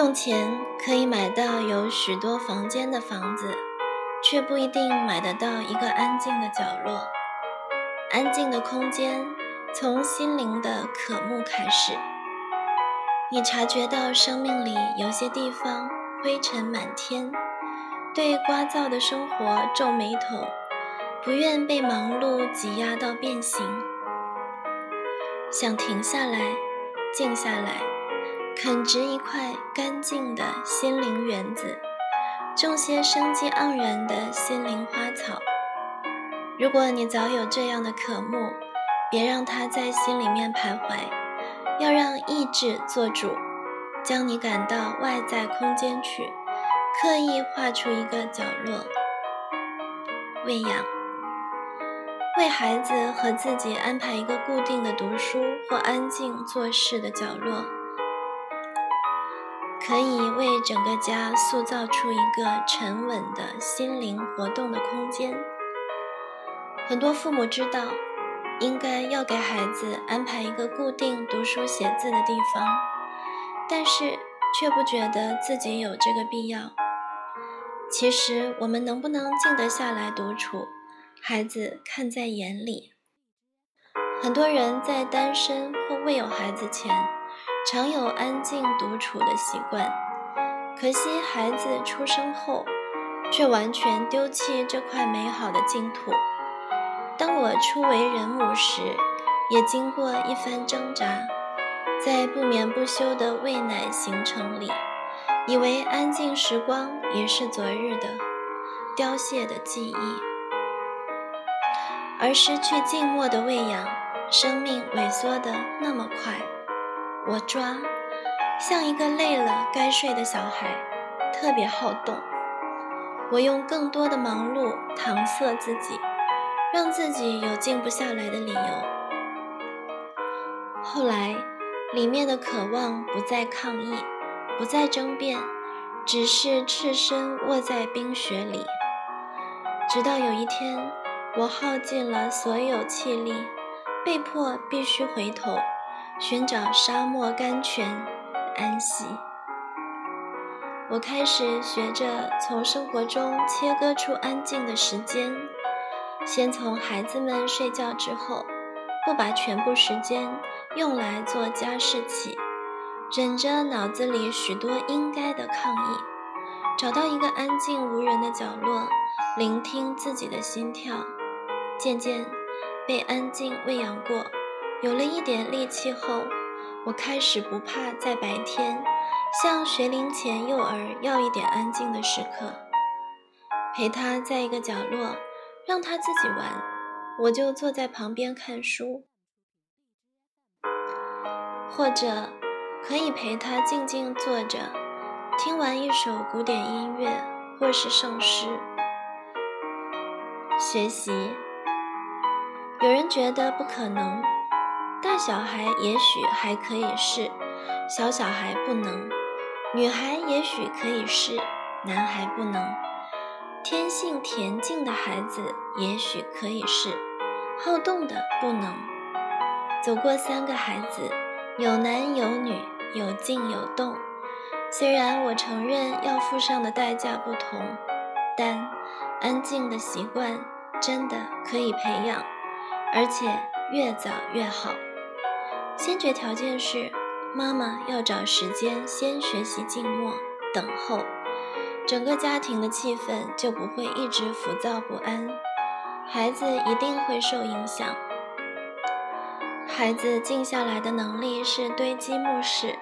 用钱可以买到有许多房间的房子，却不一定买得到一个安静的角落。安静的空间从心灵的渴慕开始。你察觉到生命里有些地方灰尘满天，对聒噪的生活皱眉头。不愿被忙碌挤压到变形，想停下来，静下来，垦植一块干净的心灵园子，种些生机盎然的心灵花草。如果你早有这样的渴慕，别让它在心里面徘徊，要让意志做主，将你赶到外在空间去，刻意画出一个角落，喂养。为孩子和自己安排一个固定的读书或安静做事的角落，可以为整个家塑造出一个沉稳的心灵活动的空间。很多父母知道，应该要给孩子安排一个固定读书写字的地方，但是却不觉得自己有这个必要。其实，我们能不能静得下来独处？孩子看在眼里，很多人在单身或未有孩子前，常有安静独处的习惯。可惜孩子出生后，却完全丢弃这块美好的净土。当我初为人母时，也经过一番挣扎，在不眠不休的喂奶行程里，以为安静时光已是昨日的凋谢的记忆。而失去静默的喂养，生命萎缩的那么快。我抓，像一个累了该睡的小孩，特别好动。我用更多的忙碌搪塞自己，让自己有静不下来的理由。后来，里面的渴望不再抗议，不再争辩，只是赤身卧在冰雪里，直到有一天。我耗尽了所有气力，被迫必须回头寻找沙漠甘泉安息。我开始学着从生活中切割出安静的时间，先从孩子们睡觉之后，不把全部时间用来做家事起，忍着脑子里许多应该的抗议，找到一个安静无人的角落，聆听自己的心跳。渐渐被安静喂养过，有了一点力气后，我开始不怕在白天向学龄前幼儿要一点安静的时刻，陪他在一个角落，让他自己玩，我就坐在旁边看书，或者可以陪他静静坐着，听完一首古典音乐或是圣诗，学习。有人觉得不可能，大小孩也许还可以试，小小孩不能；女孩也许可以试，男孩不能；天性恬静的孩子也许可以试，好动的不能。走过三个孩子，有男有女，有静有动。虽然我承认要付上的代价不同，但安静的习惯真的可以培养。而且越早越好。先决条件是，妈妈要找时间先学习静默、等候，整个家庭的气氛就不会一直浮躁不安，孩子一定会受影响。孩子静下来的能力是堆积木式，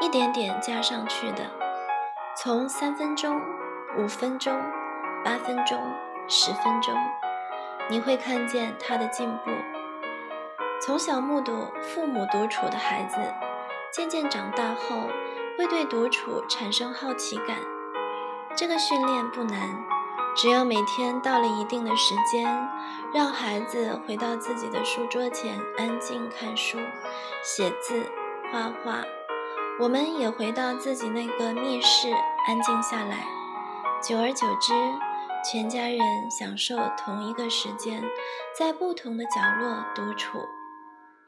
一点点加上去的，从三分钟、五分钟、八分钟、十分钟。你会看见他的进步。从小目睹父母独处的孩子，渐渐长大后会对独处产生好奇感。这个训练不难，只要每天到了一定的时间，让孩子回到自己的书桌前安静看书、写字、画画，我们也回到自己那个密室安静下来。久而久之。全家人享受同一个时间，在不同的角落独处，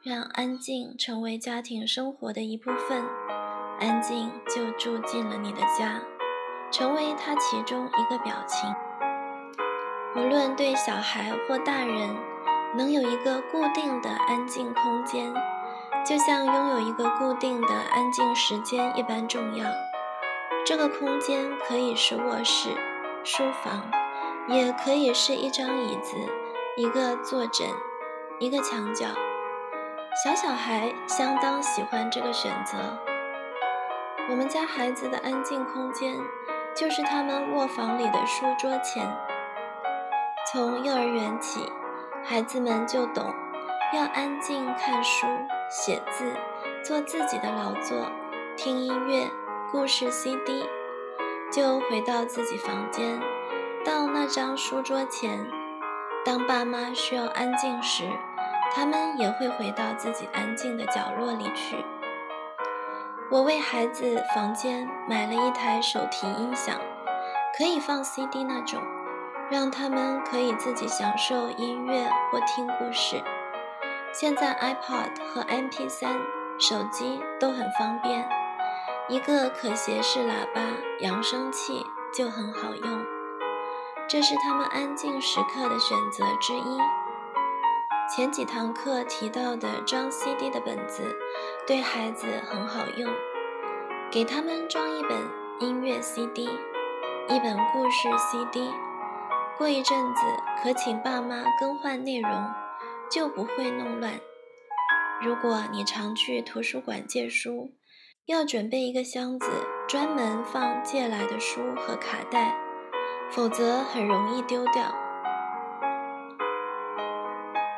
让安静成为家庭生活的一部分，安静就住进了你的家，成为它其中一个表情。无论对小孩或大人，能有一个固定的安静空间，就像拥有一个固定的安静时间一般重要。这个空间可以是卧室、书房，也可以是一张椅子、一个坐枕、一个墙角。小小孩相当喜欢这个选择。我们家孩子的安静空间，就是他们卧房里的书桌前。从幼儿园起，孩子们就懂要安静看书、写字、做自己的劳作、听音乐。故事 CD，就回到自己房间，到那张书桌前。当爸妈需要安静时，他们也会回到自己安静的角落里去。我为孩子房间买了一台手提音响，可以放 CD 那种，让他们可以自己享受音乐或听故事。现在 iPod 和 MP3 手机都很方便。一个可携式喇叭扬声器就很好用，这是他们安静时刻的选择之一。前几堂课提到的装 CD 的本子对孩子很好用，给他们装一本音乐 CD，一本故事 CD，过一阵子可请爸妈更换内容，就不会弄乱。如果你常去图书馆借书，要准备一个箱子，专门放借来的书和卡带，否则很容易丢掉。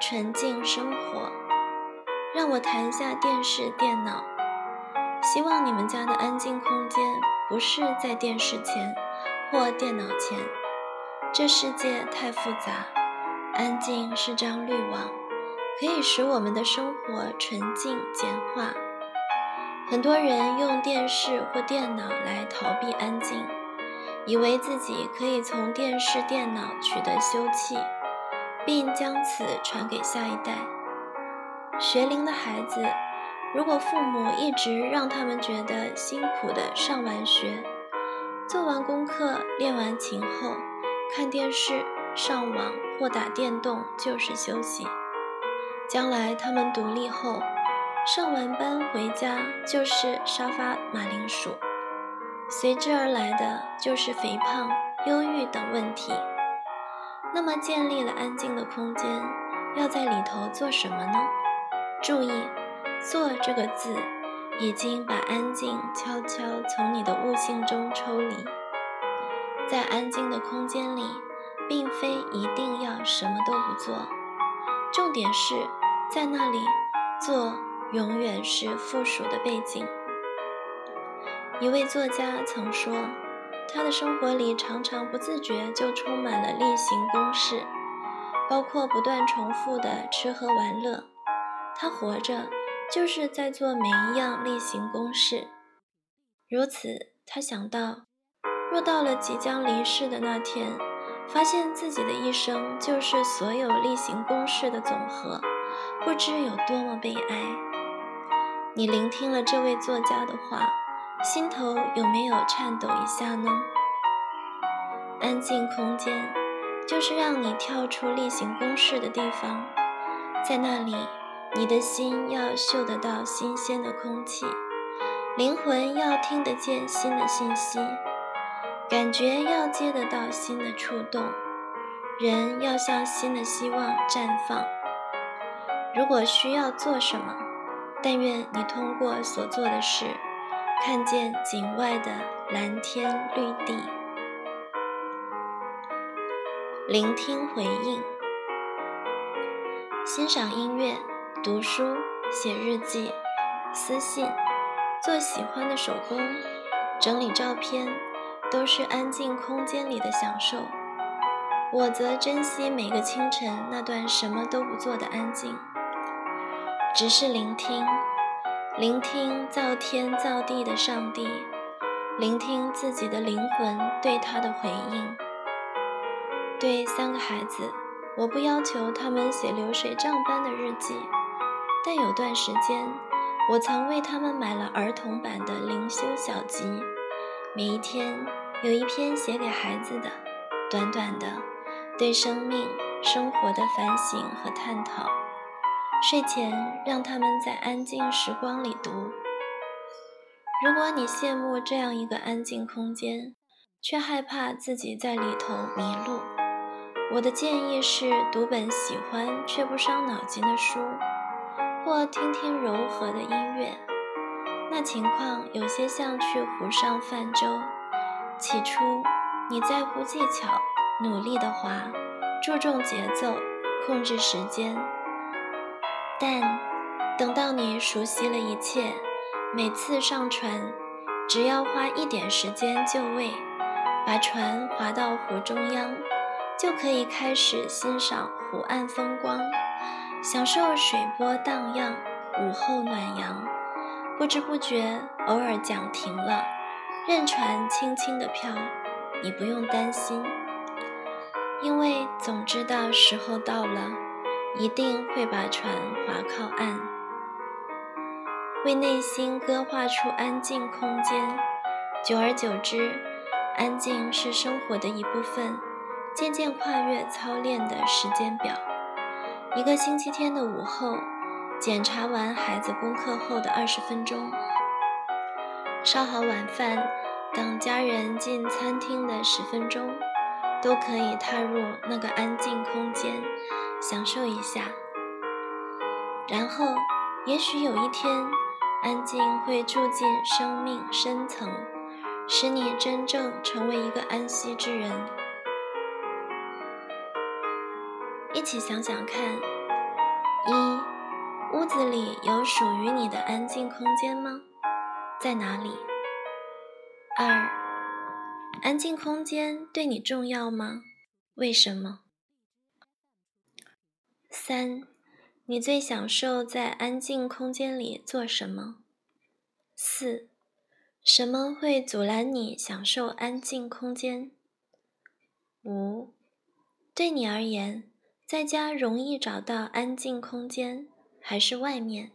纯净生活，让我谈一下电视、电脑。希望你们家的安静空间不是在电视前或电脑前。这世界太复杂，安静是张滤网，可以使我们的生活纯净简化。很多人用电视或电脑来逃避安静，以为自己可以从电视、电脑取得休憩，并将此传给下一代。学龄的孩子，如果父母一直让他们觉得辛苦的上完学、做完功课、练完琴后，看电视、上网或打电动就是休息，将来他们独立后。上完班回家就是沙发马铃薯，随之而来的就是肥胖、忧郁等问题。那么，建立了安静的空间，要在里头做什么呢？注意，“做”这个字已经把安静悄悄从你的悟性中抽离。在安静的空间里，并非一定要什么都不做，重点是在那里做。永远是附属的背景。一位作家曾说，他的生活里常常不自觉就充满了例行公事，包括不断重复的吃喝玩乐。他活着就是在做每一样例行公事。如此，他想到，若到了即将离世的那天，发现自己的一生就是所有例行公事的总和，不知有多么悲哀。你聆听了这位作家的话，心头有没有颤抖一下呢？安静空间，就是让你跳出例行公事的地方，在那里，你的心要嗅得到新鲜的空气，灵魂要听得见新的信息，感觉要接得到新的触动，人要向新的希望绽放。如果需要做什么？但愿你通过所做的事，看见景外的蓝天绿地，聆听回应，欣赏音乐、读书、写日记、私信、做喜欢的手工、整理照片，都是安静空间里的享受。我则珍惜每个清晨那段什么都不做的安静。只是聆听，聆听造天造地的上帝，聆听自己的灵魂对他的回应。对三个孩子，我不要求他们写流水账般的日记，但有段时间，我曾为他们买了儿童版的灵修小集，每一天有一篇写给孩子的，短短的，对生命、生活的反省和探讨。睡前让他们在安静时光里读。如果你羡慕这样一个安静空间，却害怕自己在里头迷路，我的建议是读本喜欢却不伤脑筋的书，或听听柔和的音乐。那情况有些像去湖上泛舟。起初你在乎技巧，努力的划，注重节奏，控制时间。但等到你熟悉了一切，每次上船，只要花一点时间就位，把船划到湖中央，就可以开始欣赏湖岸风光，享受水波荡漾、午后暖阳。不知不觉，偶尔桨停了，任船轻轻地飘，你不用担心，因为总知道时候到了，一定会把船划靠岸。为内心割画出安静空间，久而久之，安静是生活的一部分，渐渐跨越操练的时间表。一个星期天的午后，检查完孩子功课后的二十分钟，烧好晚饭，等家人进餐厅的十分钟，都可以踏入那个安静空间，享受一下。然后，也许有一天。安静会住进生命深层，使你真正成为一个安息之人。一起想想看：一，屋子里有属于你的安静空间吗？在哪里？二，安静空间对你重要吗？为什么？三。你最享受在安静空间里做什么？四，什么会阻拦你享受安静空间？五，对你而言，在家容易找到安静空间，还是外面？